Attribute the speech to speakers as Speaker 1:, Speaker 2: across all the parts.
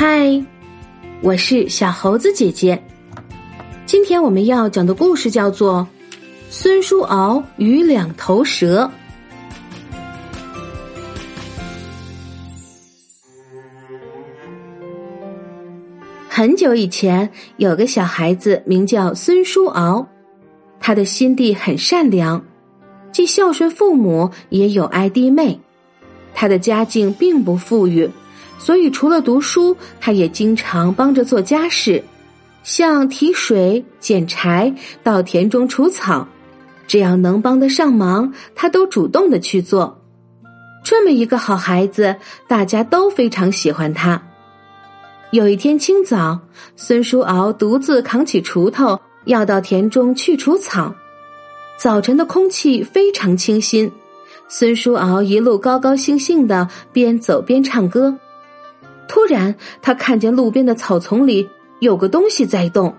Speaker 1: 嗨，我是小猴子姐姐。今天我们要讲的故事叫做《孙叔敖与两头蛇》。很久以前，有个小孩子名叫孙叔敖，他的心地很善良，既孝顺父母，也有爱弟妹。他的家境并不富裕。所以，除了读书，他也经常帮着做家事，像提水、捡柴、到田中除草，只要能帮得上忙，他都主动的去做。这么一个好孩子，大家都非常喜欢他。有一天清早，孙叔敖独自扛起锄头，要到田中去除草。早晨的空气非常清新，孙叔敖一路高高兴兴的边走边唱歌。突然，他看见路边的草丛里有个东西在动，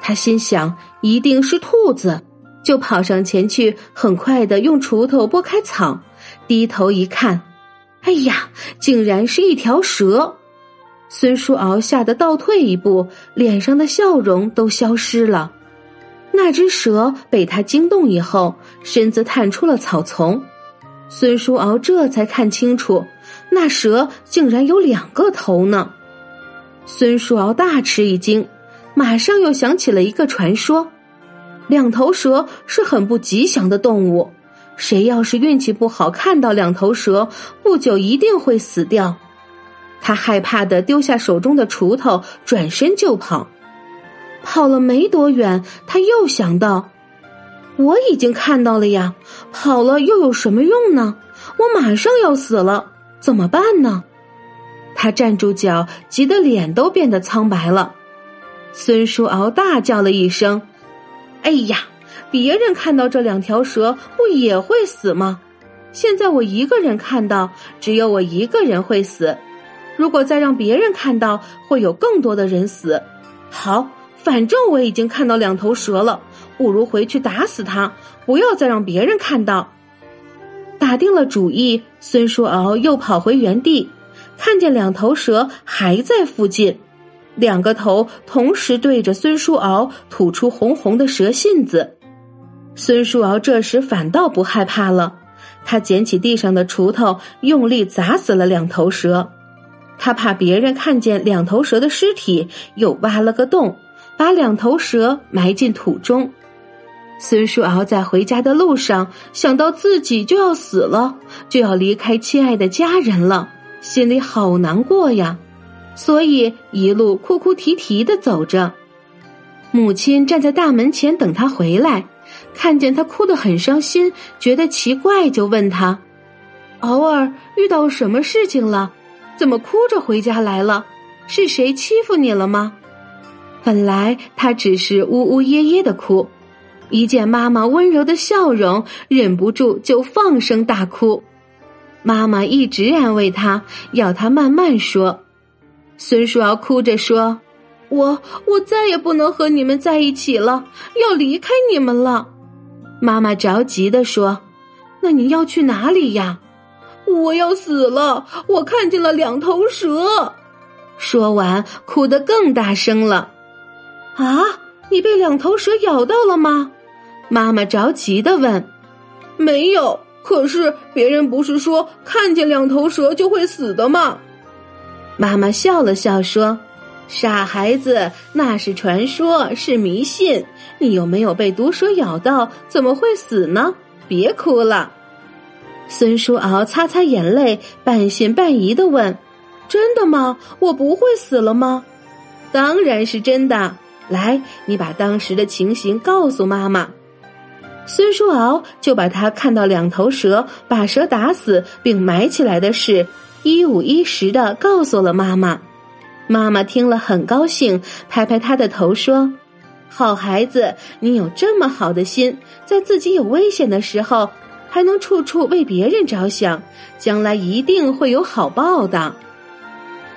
Speaker 1: 他心想一定是兔子，就跑上前去，很快的用锄头拨开草，低头一看，哎呀，竟然是一条蛇！孙叔敖吓得倒退一步，脸上的笑容都消失了。那只蛇被他惊动以后，身子探出了草丛，孙叔敖这才看清楚。那蛇竟然有两个头呢！孙叔敖大吃一惊，马上又想起了一个传说：两头蛇是很不吉祥的动物，谁要是运气不好看到两头蛇，不久一定会死掉。他害怕的丢下手中的锄头，转身就跑。跑了没多远，他又想到：我已经看到了呀，跑了又有什么用呢？我马上要死了。怎么办呢？他站住脚，急得脸都变得苍白了。孙叔敖大叫了一声：“哎呀！别人看到这两条蛇，不也会死吗？现在我一个人看到，只有我一个人会死。如果再让别人看到，会有更多的人死。好，反正我已经看到两头蛇了，不如回去打死它，不要再让别人看到。”打定了主意，孙叔敖又跑回原地，看见两头蛇还在附近，两个头同时对着孙叔敖吐出红红的蛇信子。孙叔敖这时反倒不害怕了，他捡起地上的锄头，用力砸死了两头蛇。他怕别人看见两头蛇的尸体，又挖了个洞，把两头蛇埋进土中。孙叔敖在回家的路上，想到自己就要死了，就要离开亲爱的家人了，心里好难过呀，所以一路哭哭啼啼的走着。母亲站在大门前等他回来，看见他哭得很伤心，觉得奇怪，就问他：“敖儿遇到什么事情了？怎么哭着回家来了？是谁欺负你了吗？”本来他只是呜呜咽咽的哭。一见妈妈温柔的笑容，忍不住就放声大哭。妈妈一直安慰他，要他慢慢说。孙叔敖哭着说：“我我再也不能和你们在一起了，要离开你们了。”妈妈着急的说：“那你要去哪里呀？”“我要死了，我看见了两头蛇。”说完，哭得更大声了。“啊，你被两头蛇咬到了吗？”妈妈着急的问：“没有，可是别人不是说看见两头蛇就会死的吗？”妈妈笑了笑说：“傻孩子，那是传说，是迷信。你又没有被毒蛇咬到，怎么会死呢？别哭了。”孙叔敖擦擦眼泪，半信半疑的问：“真的吗？我不会死了吗？”“当然是真的。来，你把当时的情形告诉妈妈。”孙叔敖就把他看到两头蛇把蛇打死并埋起来的事一五一十的告诉了妈妈。妈妈听了很高兴，拍拍他的头说：“好孩子，你有这么好的心，在自己有危险的时候还能处处为别人着想，将来一定会有好报的。”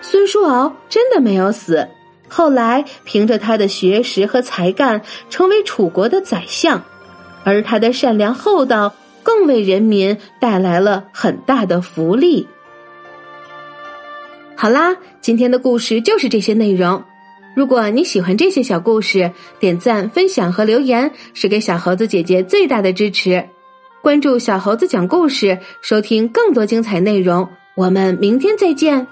Speaker 1: 孙叔敖真的没有死，后来凭着他的学识和才干，成为楚国的宰相。而他的善良厚道，更为人民带来了很大的福利。好啦，今天的故事就是这些内容。如果你喜欢这些小故事，点赞、分享和留言是给小猴子姐姐最大的支持。关注小猴子讲故事，收听更多精彩内容。我们明天再见。